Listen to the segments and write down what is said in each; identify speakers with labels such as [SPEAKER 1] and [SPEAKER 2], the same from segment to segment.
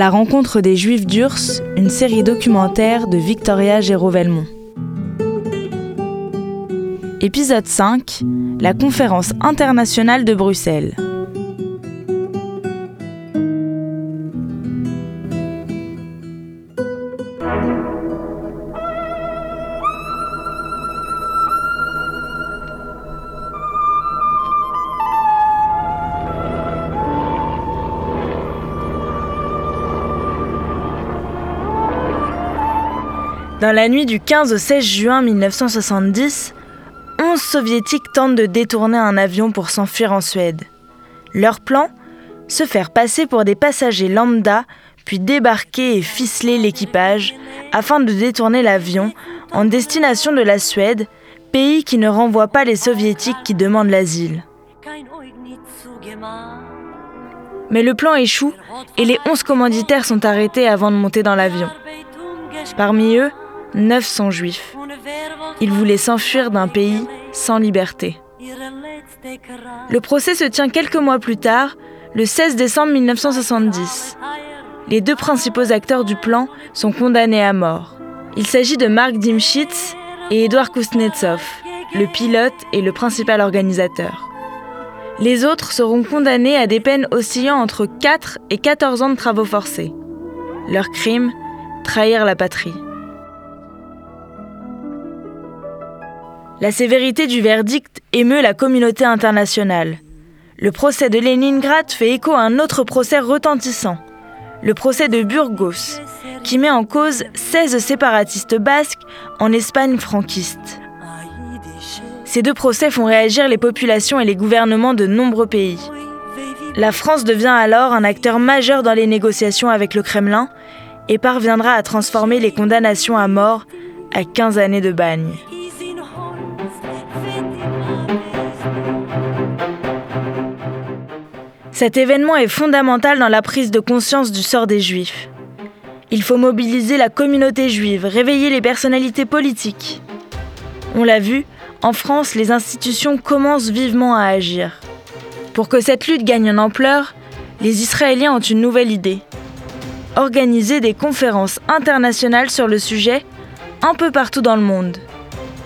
[SPEAKER 1] la rencontre des Juifs d'Urs, une série documentaire de Victoria Géraud-Velmont. Épisode 5 La conférence internationale de Bruxelles. Dans la nuit du 15 au 16 juin 1970, 11 soviétiques tentent de détourner un avion pour s'enfuir en Suède. Leur plan? Se faire passer pour des passagers lambda, puis débarquer et ficeler l'équipage afin de détourner l'avion en destination de la Suède, pays qui ne renvoie pas les soviétiques qui demandent l'asile. Mais le plan échoue et les 11 commanditaires sont arrêtés avant de monter dans l'avion. Parmi eux, 900 juifs. Ils voulaient s'enfuir d'un pays sans liberté. Le procès se tient quelques mois plus tard, le 16 décembre 1970. Les deux principaux acteurs du plan sont condamnés à mort. Il s'agit de Mark Dimschitz et Edouard Kuznetsov, le pilote et le principal organisateur. Les autres seront condamnés à des peines oscillant entre 4 et 14 ans de travaux forcés. Leur crime Trahir la patrie. La sévérité du verdict émeut la communauté internationale. Le procès de Leningrad fait écho à un autre procès retentissant, le procès de Burgos, qui met en cause 16 séparatistes basques en Espagne franquiste. Ces deux procès font réagir les populations et les gouvernements de nombreux pays. La France devient alors un acteur majeur dans les négociations avec le Kremlin et parviendra à transformer les condamnations à mort à 15 années de bagne. Cet événement est fondamental dans la prise de conscience du sort des Juifs. Il faut mobiliser la communauté juive, réveiller les personnalités politiques. On l'a vu, en France, les institutions commencent vivement à agir. Pour que cette lutte gagne en ampleur, les Israéliens ont une nouvelle idée. Organiser des conférences internationales sur le sujet un peu partout dans le monde.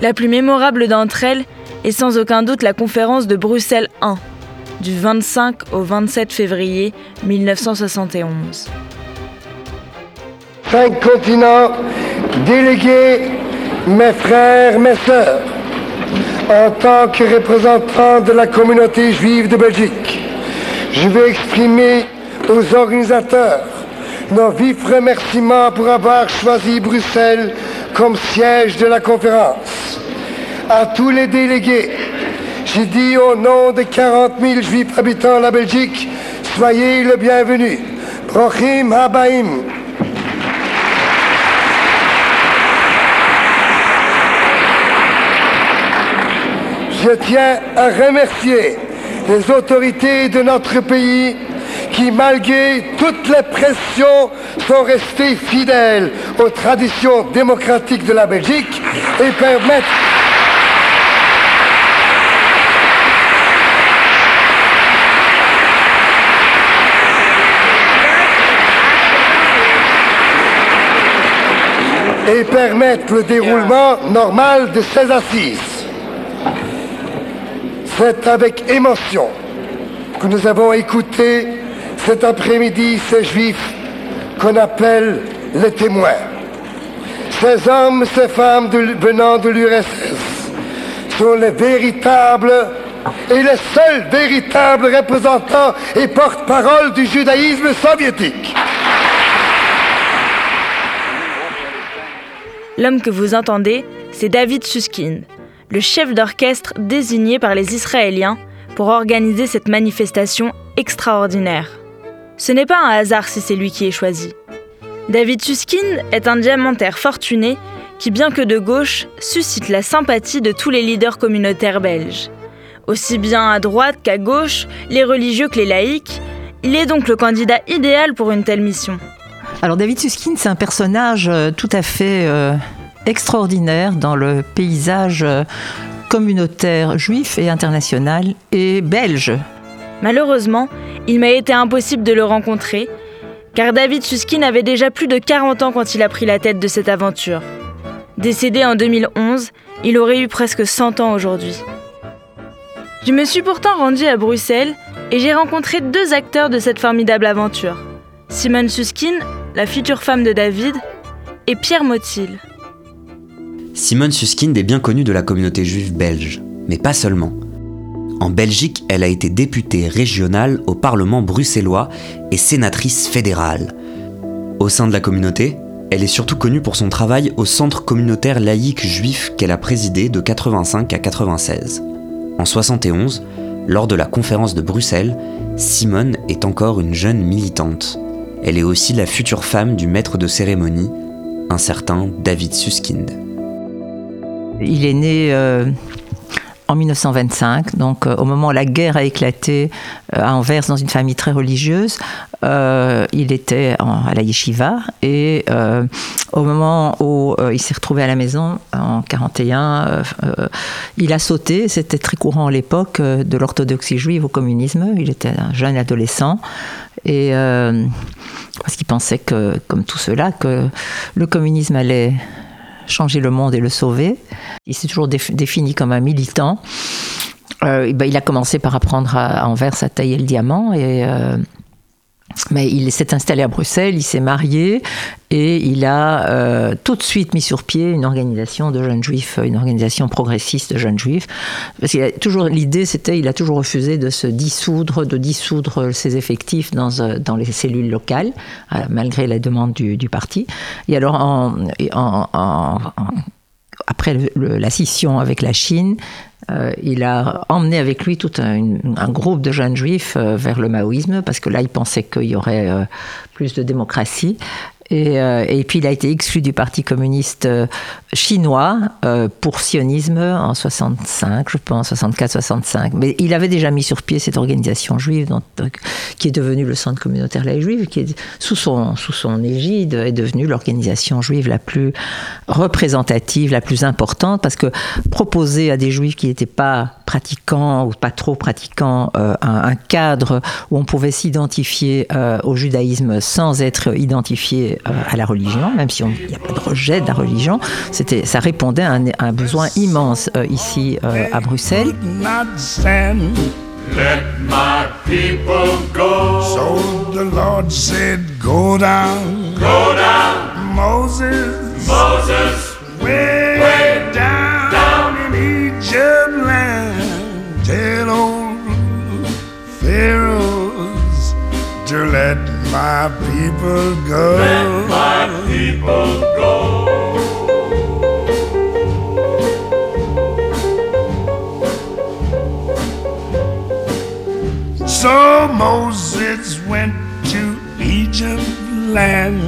[SPEAKER 1] La plus mémorable d'entre elles est sans aucun doute la conférence de Bruxelles 1 du 25 au 27 février 1971.
[SPEAKER 2] Cinq continents délégués, mes frères, mes sœurs, en tant que représentant de la communauté juive de Belgique, je veux exprimer aux organisateurs nos vifs remerciements pour avoir choisi Bruxelles comme siège de la conférence. À tous les délégués, j'ai dit au nom de 40 000 juifs habitant la Belgique, soyez le bienvenu. Prochim Habaim. Je tiens à remercier les autorités de notre pays qui, malgré toutes les pressions, sont restées fidèles aux traditions démocratiques de la Belgique et permettent et permettre le déroulement normal de ces assises. C'est avec émotion que nous avons écouté cet après-midi ces juifs qu'on appelle les témoins. Ces hommes, ces femmes venant de l'URSS sont les véritables et les seuls véritables représentants et porte-parole du judaïsme soviétique.
[SPEAKER 1] L'homme que vous entendez, c'est David Suskin, le chef d'orchestre désigné par les Israéliens pour organiser cette manifestation extraordinaire. Ce n'est pas un hasard si c'est lui qui est choisi. David Suskin est un diamantaire fortuné qui, bien que de gauche, suscite la sympathie de tous les leaders communautaires belges. Aussi bien à droite qu'à gauche, les religieux que les laïcs, il est donc le candidat idéal pour une telle mission.
[SPEAKER 3] Alors David Suskin, c'est un personnage euh, tout à fait euh, extraordinaire dans le paysage euh, communautaire juif et international et belge.
[SPEAKER 1] Malheureusement, il m'a été impossible de le rencontrer car David Suskin avait déjà plus de 40 ans quand il a pris la tête de cette aventure. Décédé en 2011, il aurait eu presque 100 ans aujourd'hui. Je me suis pourtant rendu à Bruxelles et j'ai rencontré deux acteurs de cette formidable aventure. Simone Suskin, la future femme de David, et Pierre Motil.
[SPEAKER 4] Simone Susskind est bien connue de la communauté juive belge, mais pas seulement. En Belgique, elle a été députée régionale au Parlement bruxellois et sénatrice fédérale. Au sein de la communauté, elle est surtout connue pour son travail au Centre communautaire laïque juif qu'elle a présidé de 85 à 96. En 71, lors de la conférence de Bruxelles, Simone est encore une jeune militante. Elle est aussi la future femme du maître de cérémonie, un certain David Suskind.
[SPEAKER 3] Il est né euh, en 1925, donc euh, au moment où la guerre a éclaté euh, à Anvers dans une famille très religieuse. il était à la yeshiva et au moment où il s'est retrouvé à la maison en 41, il a sauté, c'était très courant à l'époque, de l'orthodoxie juive au communisme. Il était un jeune adolescent et parce qu'il pensait que, comme tout cela, que le communisme allait changer le monde et le sauver. Il s'est toujours défini comme un militant. Euh, ben, il a commencé par apprendre à, Anvers à tailler le diamant et euh, mais il s'est installé à Bruxelles, il s'est marié et il a euh, tout de suite mis sur pied une organisation de jeunes juifs, une organisation progressiste de jeunes juifs. Parce qu'il a toujours l'idée, c'était, il a toujours refusé de se dissoudre, de dissoudre ses effectifs dans, dans les cellules locales, malgré la demande du, parti. Et alors, en, après la scission avec la Chine, euh, il a emmené avec lui tout un, groupe de jeunes juifs euh, vers le maoïsme, parce que là, il pensait qu'il y aurait euh, plus de démocratie. Euh, et, puis il a été exclu du Parti communiste euh, chinois euh, pour sionisme en 65, je pense, 64-65. Mais il avait déjà mis sur pied cette organisation juive qui est devenue le Centre communautaire laïque juive, qui sous son, sous son égide est devenue l'organisation juive la plus représentative, la plus importante, parce que proposer à des juifs qui n'étaient pas pratiquants ou pas trop pratiquants un, un, cadre où on pouvait s'identifier au judaïsme sans être identifié euh, à la religion, même s'il n'y a pas de rejet de la religion. C'était, ça répondait à un, à un besoin immense euh, ici euh, à Bruxelles. Let my people go. So the Lord said, Go down. Go down. Moses. Moses. Way, way down, down in Egypt to let my people go. Let my people go. So Moses went to Egypt land.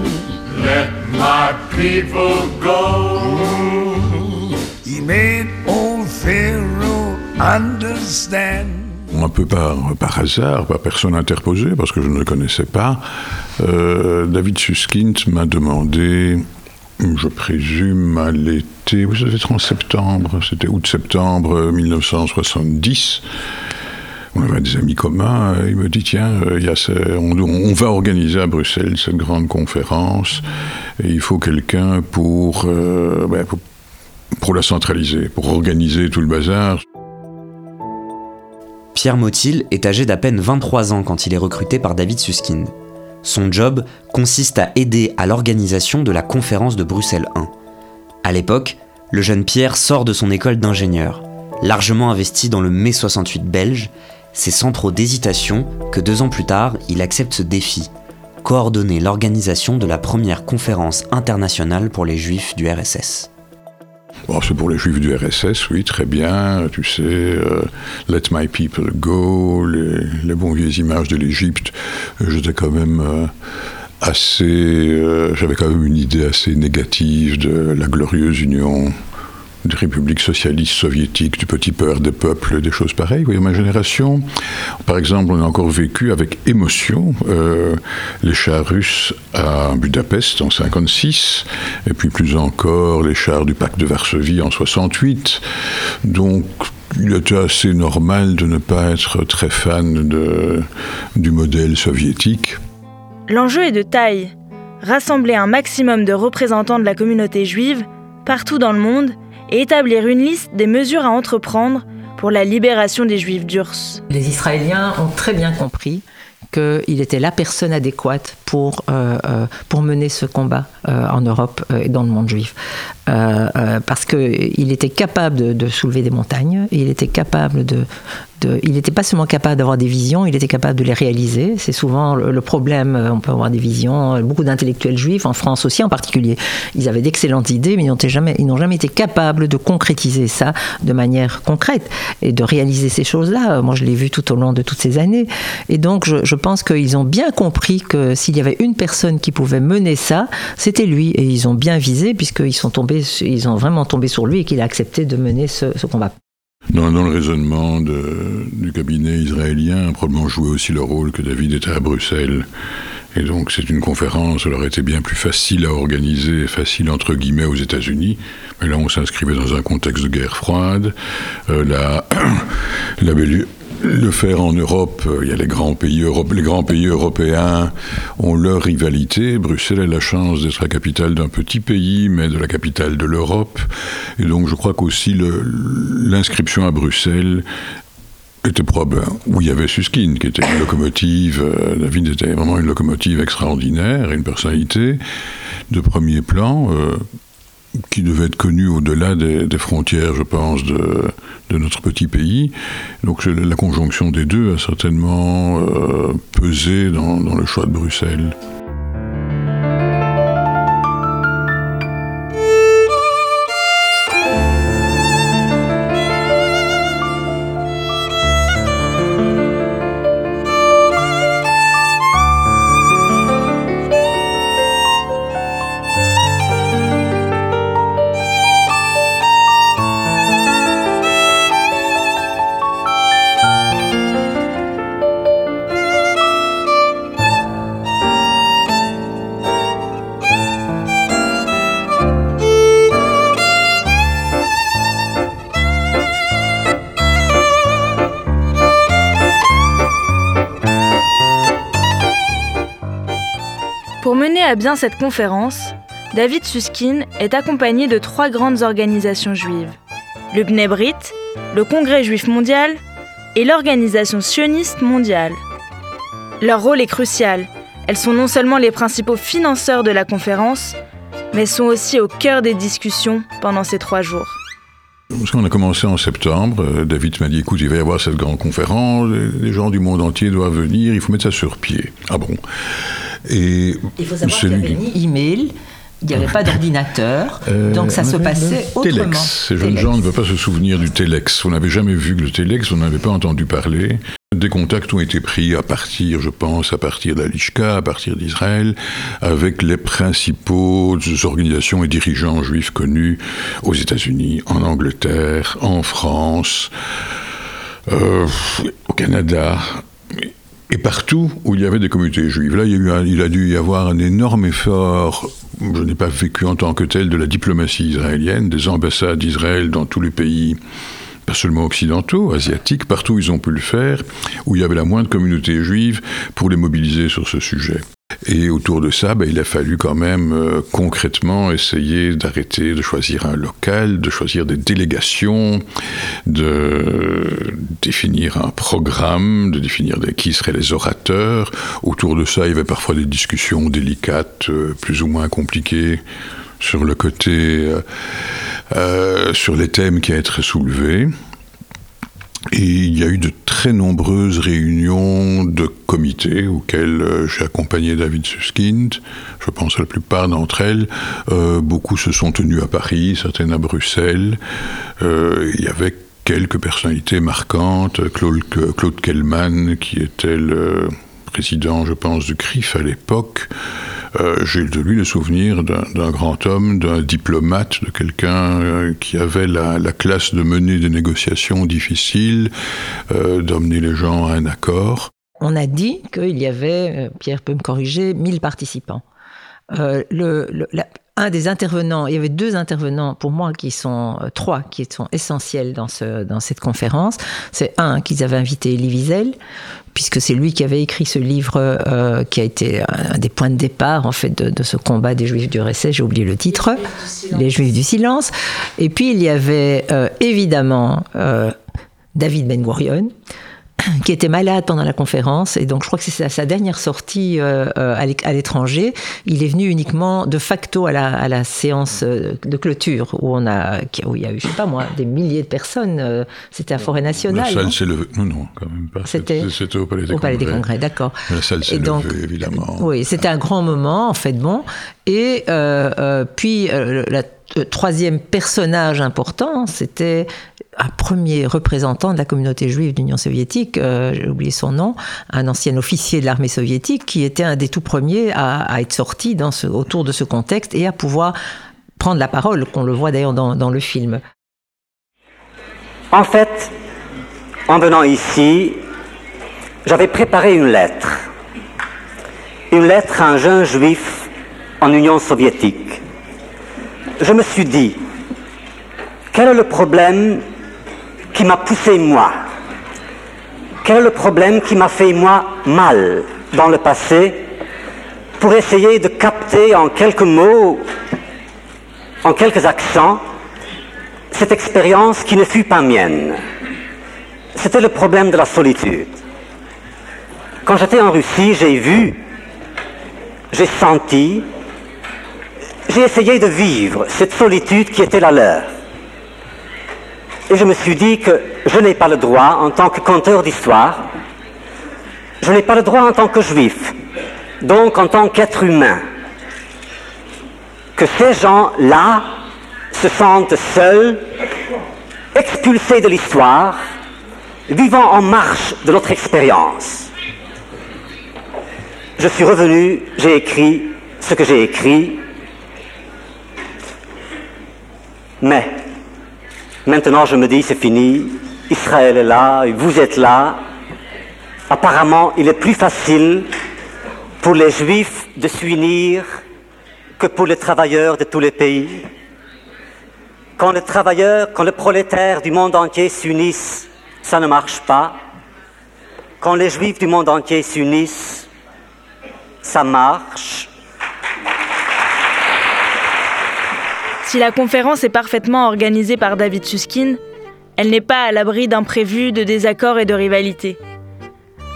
[SPEAKER 3] Let my people go. He made old Pharaoh understand.
[SPEAKER 5] Un peu par, hasard, par personne interposée, parce que je ne le connaissais pas, euh, David Suskind m'a demandé, je présume à l'été, vous savez, en septembre, c'était août-septembre 1970, on avait des amis communs, il me dit, tiens, euh, on, va organiser à Bruxelles cette grande conférence, et il faut quelqu'un pour, euh, ben, pour la centraliser, pour organiser tout le bazar.
[SPEAKER 4] Pierre Motil est âgé d'à peine 23 ans quand il est recruté par David Suskind. Son job consiste à aider à l'organisation de la conférence de Bruxelles 1. À l'époque, le jeune Pierre sort de son école d'ingénieur. Largement investi dans le mai 68 belge, c'est sans trop d'hésitation que deux ans plus tard, il accepte ce défi coordonner l'organisation de la première conférence internationale pour les juifs du RSS
[SPEAKER 5] c'est pour les juifs du RSS, oui, très bien. Tu sais, euh, Let My People Go, les, bons vieilles images de l'Égypte. J'étais quand même euh, assez. Euh, j'avais quand même une idée assez négative de la glorieuse union des républiques socialistes soviétiques, du petit peur des peuples, des choses pareilles. Vous voyez, ma génération, par exemple, on a encore vécu avec émotion euh, les chars russes à Budapest en 56, et puis plus encore les chars du pacte de Varsovie en 68. Donc, il était assez normal de ne pas être très fan du modèle soviétique.
[SPEAKER 1] L'enjeu est de taille. Rassembler un maximum de représentants de la communauté juive partout dans le monde et établir une liste des mesures à entreprendre pour la libération des juifs d'Urs.
[SPEAKER 3] Les Israéliens ont très bien compris qu'il était la personne adéquate pour, euh, euh, pour mener ce combat euh, en Europe et dans le monde juif. parce qu'il était capable de, de, soulever des montagnes, il était capable de, il n'était pas seulement capable d'avoir des visions, il était capable de les réaliser. C'est souvent le, problème. Euh, on peut avoir des visions. Beaucoup d'intellectuels juifs, en France aussi en particulier, ils avaient d'excellentes idées, mais ils n'ont jamais, jamais été capables de concrétiser ça de manière concrète et de réaliser ces choses-là. Moi, je l'ai vu tout au long de toutes ces années. Et donc, je, je pense qu'ils ont bien compris que s'il y avait une personne qui pouvait mener ça, c'était lui. Et ils ont bien visé, puisqu'ils sont tombés, ils ont vraiment tombé sur lui et qu'il a accepté de mener ce, ce combat.
[SPEAKER 5] Dans, le raisonnement de, du cabinet israélien, probablement joué aussi le rôle que David était à Bruxelles. Et donc c'est une conférence, elle aurait été bien plus facile à organiser, facile entre guillemets aux États-Unis. Mais là on s'inscrivait dans un contexte de guerre froide. Euh, la, la, le faire en Europe, euh, il y a les grands pays, les grands pays européens ont leur rivalité. Bruxelles a la chance d'être la capitale d'un petit pays, mais de la capitale de l'Europe. Et donc je crois qu'aussi l'inscription à Bruxelles était probable, où il y avait Suskin, qui était une locomotive, euh, David était vraiment une locomotive extraordinaire, une personnalité de premier plan. Euh, qui devait être connu au-delà des, frontières, je pense, de, notre petit pays. Donc la conjonction des deux a certainement euh, pesé dans le choix de Bruxelles.
[SPEAKER 1] À bien cette conférence, David Suskin est accompagné de trois grandes organisations juives le Bnei Brit, le Congrès juif mondial et l'Organisation sioniste mondiale. Leur rôle est crucial. Elles sont non seulement les principaux financeurs de la conférence, mais sont aussi au cœur des discussions pendant ces trois jours.
[SPEAKER 5] On a commencé en septembre. Euh, David m'a dit écoute, il va y avoir cette grande conférence, les gens du monde entier doivent venir, il faut mettre ça sur pied. Ah bon?
[SPEAKER 3] Et Il faut savoir qu'il n'y avait ni email, il n'y avait pas d'ordinateur, euh, donc ça se passait autrement.
[SPEAKER 5] Telex. Ces jeunes gens ne veulent pas se souvenir du Telex. On n'avait jamais vu le Telex, on n'avait pas entendu parler. Des contacts ont été pris à partir, je pense, à partir d'Alishka, à partir d'Israël, avec les principaux organisations et dirigeants juifs connus aux États-Unis, en Angleterre, en France, euh, au Canada, et partout où il y avait des communautés juives. Là, il, a dû y avoir un énorme effort, je n'ai pas vécu en tant que tel, de la diplomatie israélienne, des ambassades d'Israël dans tous les pays pas seulement occidentaux, asiatiques, partout où ils ont pu le faire, où il y avait la moindre communauté juive, pour les mobiliser sur ce sujet. Et autour de ça, ben, il a fallu quand même euh, concrètement essayer d'arrêter de choisir un local, de choisir des délégations, de définir un programme, de définir qui seraient les orateurs. Autour de ça, il y avait parfois des discussions délicates, euh, plus ou moins compliquées sur le côté, euh, sur les thèmes qui allaient être soulevés. Et il y a eu de très nombreuses réunions de comités auxquelles euh, j'ai accompagné David Suskind. Je pense à la plupart d'entre elles. Euh, beaucoup se sont tenues à Paris, certaines à Bruxelles. Euh, il y avait quelques personnalités marquantes. Claude, Claude qui était le président, je pense, du CRIF à l'époque. Euh, j'ai de lui le souvenir d'un grand homme, d'un diplomate, de quelqu'un euh, qui avait la, classe de mener des négociations difficiles, euh, d'emmener les gens à un accord.
[SPEAKER 3] On a dit qu'il y avait, Pierre peut me corriger, 1000 participants. le, un des intervenants, il y avait deux intervenants pour moi qui sont euh, trois qui sont essentiels dans ce dans cette conférence. C'est un qu'ils avaient invité Elie Wiesel, puisque c'est lui qui avait écrit ce livre euh, qui a été un des points de départ en fait de, ce combat des Juifs du RSS. J'ai oublié le titre, Les Juifs du silence. Et puis il y avait euh, évidemment David Ben Gurion qui était malade pendant la conférence, et donc je crois que c'est sa dernière sortie euh, euh, à l'étranger. Il est venu uniquement de facto à la, à la séance euh, de clôture, où, on a, où il y a eu, je sais pas moi, des milliers de personnes. C'était à Forêt Nationale.
[SPEAKER 5] La salle s'est levée. Non, non, quand même pas. C'était au Palais des
[SPEAKER 3] au Palais des Congrès, d'accord.
[SPEAKER 5] La salle s'est levée, évidemment.
[SPEAKER 3] Oui, c'était un grand moment, en fait, bon. Et puis, la troisième personnage important, c'était un premier représentant de la communauté juive de l'Union soviétique, euh, j'ai oublié son nom, un ancien officier de l'armée soviétique qui était un des tout premiers à, être sorti autour de ce contexte et à pouvoir prendre la parole, qu'on le voit d'ailleurs dans le film.
[SPEAKER 6] En fait, en venant ici, j'avais préparé une lettre. Une lettre à un jeune juif en Union soviétique. Je me suis dit, quel est le problème qui m'a poussé moi Quel est le problème qui m'a fait moi mal dans le passé pour essayer de capter en quelques mots, en quelques accents, cette expérience qui ne fut pas mienne? C'était le problème de la solitude. Quand j'étais en Russie, j'ai vu, j'ai senti, j'ai essayé de vivre cette solitude qui était la leur. Et je me suis dit que je n'ai pas le droit, en tant que conteur d'histoire, je n'ai pas le droit en tant que juif, donc en tant qu'être humain, que ces gens-là se sentent seuls, expulsés de l'histoire, vivant en marche de notre expérience. Je suis revenu, j'ai écrit ce que j'ai écrit, mais Maintenant, je me dis, c'est fini. Israël est là, vous êtes là. Apparemment, il est plus facile pour les Juifs de s'unir que pour les travailleurs de tous les pays. Quand les travailleurs, quand les prolétaires du monde entier s'unissent, ça ne marche pas. Quand les Juifs du monde entier s'unissent, ça marche.
[SPEAKER 1] Si la conférence est parfaitement organisée par David Suskin, elle n'est pas à l'abri d'imprévus, de désaccords et de rivalités.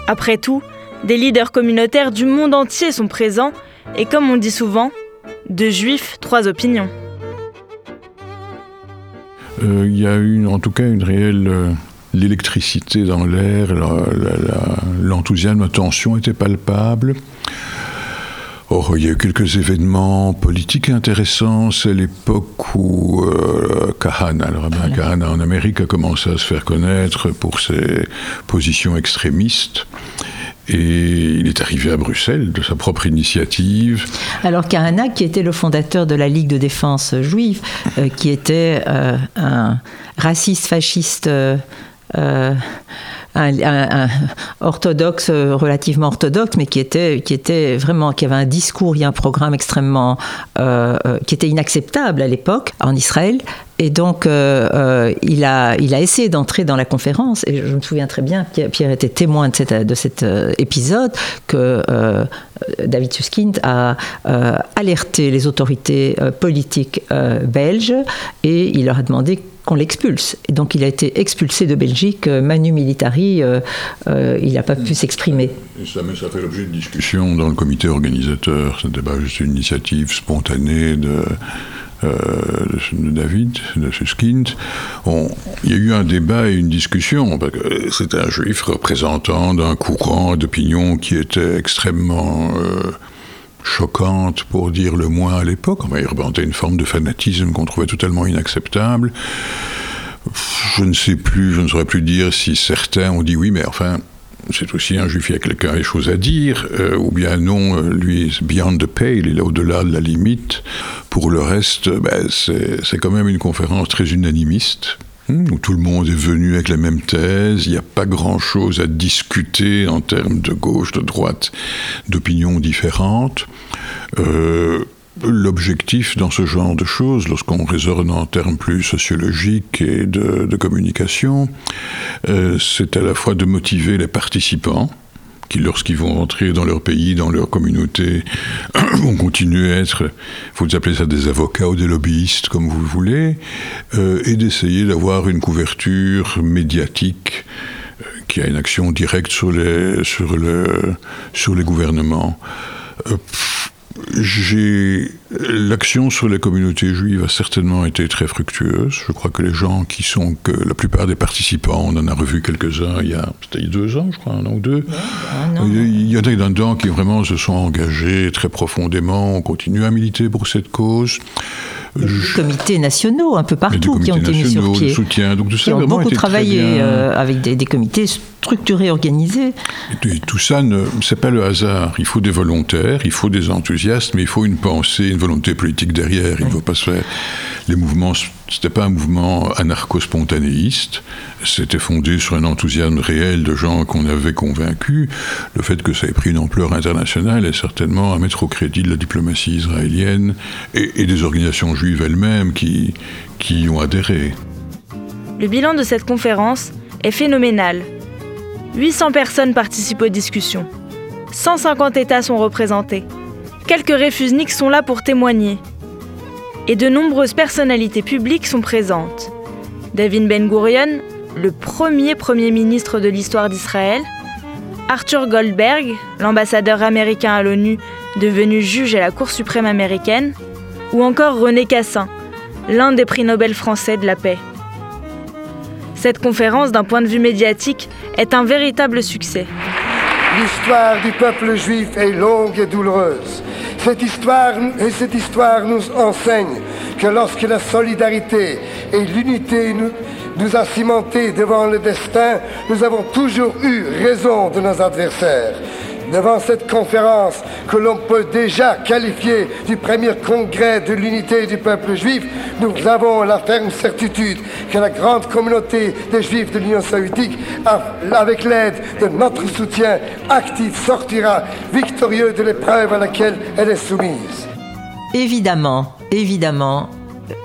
[SPEAKER 1] Après tout, des leaders communautaires du monde entier sont présents et comme on dit souvent, deux juifs, trois opinions.
[SPEAKER 5] Euh, il y a eu en tout cas une réelle... Euh, l'électricité dans l'air, l'enthousiasme, la, tension était palpable. Or, il y a eu quelques événements politiques intéressants. C'est l'époque où euh, Kahana, le rabbin Kahana en Amérique, a commencé à se faire connaître pour ses positions extrémistes. Et il est arrivé à Bruxelles de sa propre initiative.
[SPEAKER 3] Alors Kahana, qui était le fondateur de la Ligue de défense juive, euh, qui était euh, un raciste fasciste un, orthodoxe, euh, relativement orthodoxe, mais qui était, qui était vraiment, qui avait un discours et un programme extrêmement, euh, euh, qui était inacceptable à l'époque en Israël. Et donc, il, a, il a essayé d'entrer dans la conférence, et je me souviens très bien, Pierre, était témoin de, cette, de cet épisode, que David Suskind a alerté les autorités politiques belges, et il leur a demandé qu'on l'expulse. Et donc il a été expulsé de Belgique, euh, Manu Militari, euh, euh, il n'a pas pu s'exprimer.
[SPEAKER 5] Ça, ça fait l'objet de discussion dans le comité organisateur. Ce n'était pas juste une initiative spontanée de, de David, de Suskind. il y a eu un débat et une discussion. C'est un juif représentant d'un courant d'opinion qui était extrêmement choquante pour dire le moins à l'époque. Il représentait une forme de fanatisme qu'on trouvait totalement inacceptable. Je ne sais plus, je ne saurais plus dire si certains ont dit oui, mais enfin, c'est aussi un juif, il y a quelqu'un des choses à dire, euh, ou bien non, euh, lui, beyond the pale, il est au-delà de la limite. Pour le reste, ben, c'est quand même une conférence très unanimiste où tout le monde est venu avec la même thèse, il n'y a pas grand-chose à discuter en termes de gauche, de droite, d'opinions différentes. Euh, l'objectif dans ce genre de choses, lorsqu'on raisonne en termes plus sociologiques et de, communication, euh, c'est à la fois de motiver les participants, qui, lorsqu'ils vont rentrer dans leur pays, dans leur communauté, vont continuer à être, il faut appeler ça des avocats ou des lobbyistes, comme vous voulez, euh, et d'essayer d'avoir une couverture médiatique euh, qui a une action directe sur les, sur le, sur les gouvernements. Euh, j'ai l'action sur les communautés juives a certainement été très fructueuse. Je crois que les gens qui sont que la plupart des participants, on en a revu quelques-uns il y a deux ans, je crois, un an ou deux. il y en a dedans qui vraiment se sont engagés très profondément, ont continué à militer pour cette cause.
[SPEAKER 3] Des comités nationaux un peu partout qui ont été mis sur pied.
[SPEAKER 5] Soutien. Donc,
[SPEAKER 3] qui ont beaucoup travaillé euh, avec des, comités structurés, organisés.
[SPEAKER 5] Et tout ça, ce n'est pas le hasard. Il faut des volontaires, il faut des enthousiastes, mais il faut une pensée, une volonté politique derrière. Il ne faut pas se faire. Les mouvements, c'était pas un mouvement anarcho-spontanéiste. C'était fondé sur un enthousiasme réel de gens qu'on avait convaincus. Le fait que ça ait pris une ampleur internationale est certainement à mettre au crédit de la diplomatie israélienne et, des organisations juives elles-mêmes qui, qui y ont adhéré.
[SPEAKER 1] Le bilan de cette conférence est phénoménal. 800 personnes participent aux discussions. 150 États sont représentés. Quelques réfusniks sont là pour témoigner. Et de nombreuses personnalités publiques sont présentes. David Ben Gurion, le premier Premier ministre de l'histoire d'Israël, Arthur Goldberg, l'ambassadeur américain à l'ONU devenu juge à la Cour suprême américaine, ou encore René Cassin, l'un des prix Nobel français de la paix. Cette conférence, d'un point de vue médiatique, est un véritable succès.
[SPEAKER 2] L'histoire du peuple juif est longue et douloureuse. Cette histoire, et cette histoire nous enseigne que lorsque la solidarité et l'unité nous, nous a cimentés devant le destin, nous avons toujours eu raison de nos adversaires devant cette conférence que l'on peut déjà qualifier du premier congrès de l'unité du peuple juif, nous avons la ferme certitude que la grande communauté des juifs de l'Union soviétique, avec l'aide de notre soutien actif, sortira victorieux de l'épreuve à laquelle elle est soumise.
[SPEAKER 3] Évidemment, évidemment,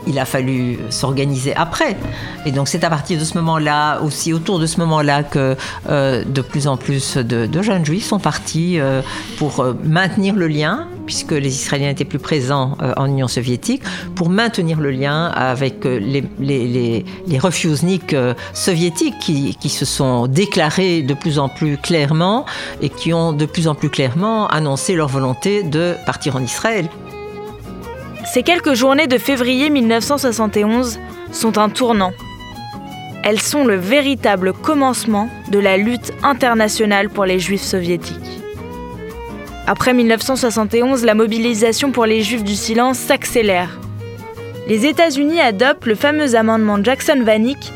[SPEAKER 3] il a fallu s'organiser après. Et donc c'est à partir de ce moment-là, aussi autour de ce moment-là, que euh, de plus en plus de, jeunes juifs sont partis euh, pour euh, maintenir le lien, puisque les Israéliens étaient plus présents en Union soviétique, pour maintenir le lien avec les, les, soviétiques qui, se sont déclarés de plus en plus clairement et qui ont de plus en plus clairement annoncé leur volonté de partir en Israël.
[SPEAKER 1] Ces quelques journées de février 1971 sont un tournant. Elles sont le véritable commencement de la lutte internationale pour les juifs soviétiques. Après 1971, la mobilisation pour les juifs du silence s'accélère. Les États-Unis adoptent le fameux amendement Jackson-Vanik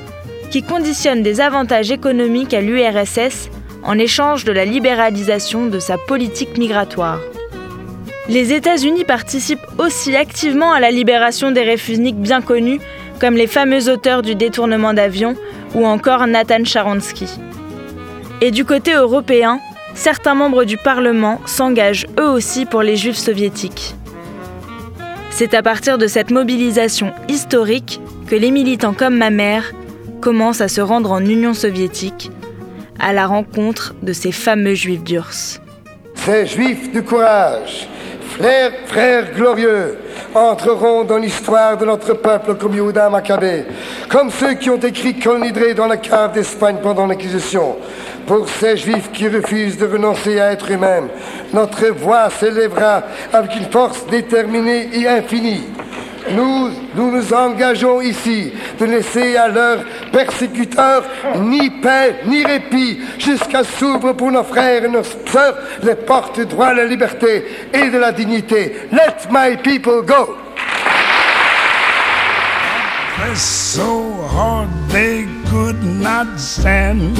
[SPEAKER 1] qui conditionne des avantages économiques à l'URSS en échange de la libéralisation de sa politique migratoire. Les États-Unis participent aussi activement à la libération des réfugiés bien connus, comme les fameux auteurs du détournement d'avion ou encore Nathan Sharansky. Et du côté européen, certains membres du Parlement s'engagent eux aussi pour les Juifs soviétiques. C'est à partir de cette mobilisation historique que les militants comme ma mère commencent à se rendre en Union soviétique à la rencontre de ces fameux Juifs d'Urs.
[SPEAKER 2] Ces Juifs du courage les frères glorieux entreront dans l'histoire de notre peuple comme Yehuda Maccabée, comme ceux qui ont écrit Colnidré dans la cave d'Espagne pendant l'Inquisition. Pour ces juifs qui refusent de renoncer à être eux-mêmes, notre voix s'élèvera avec une force déterminée et infinie. Nous, nous nous engageons ici de laisser à leurs persécuteurs ni paix ni répit jusqu'à s'ouvrir pour nos frères et nos sœurs les portes du droit à la liberté et de la dignité. Let my people go. so hard they could not stand.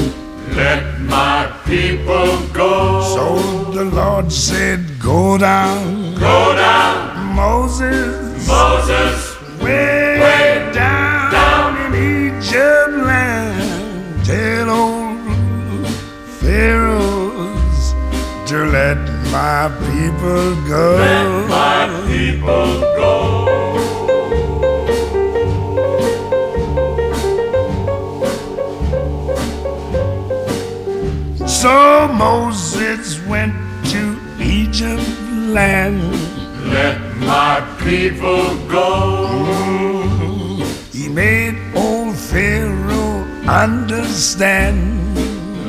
[SPEAKER 2] Let my people go. So the Lord said, Go down. Go down. Moses Moses way, way down, down in Egypt land. Tell old Pharaohs to let my people go. Let my people
[SPEAKER 7] go. So Moses went to Egypt land. Let my people go. He made old Pharaoh understand.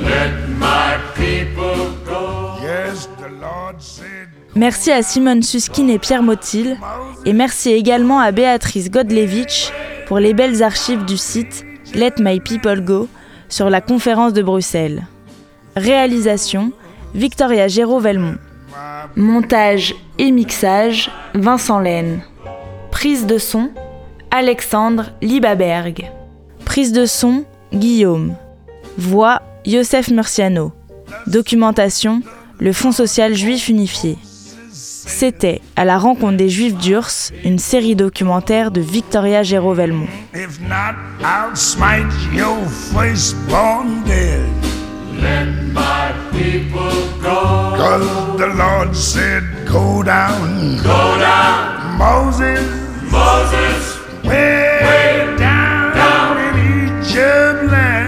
[SPEAKER 7] Let my people go. Yes, the Lord said.
[SPEAKER 1] Merci à Simone Suskin et Pierre Motil, et merci également à Béatrice Godlevitch pour les belles archives du site Let My People Go sur la conférence de Bruxelles. Réalisation Victoria Géraud-Velmont. Montage et mixage Vincent Laine. Prise de son Alexandre Libaberg. Prise de son Guillaume. Voix Youssef Murciano. Documentation Le Fonds social juif unifié. C'était À la rencontre des Juifs d'Urs, une série documentaire de Victoria Géraud-Velmont.
[SPEAKER 7] Let my people go. Cause the Lord said, Go down. Go down. Moses. Moses. Way, way down, down in Egypt land.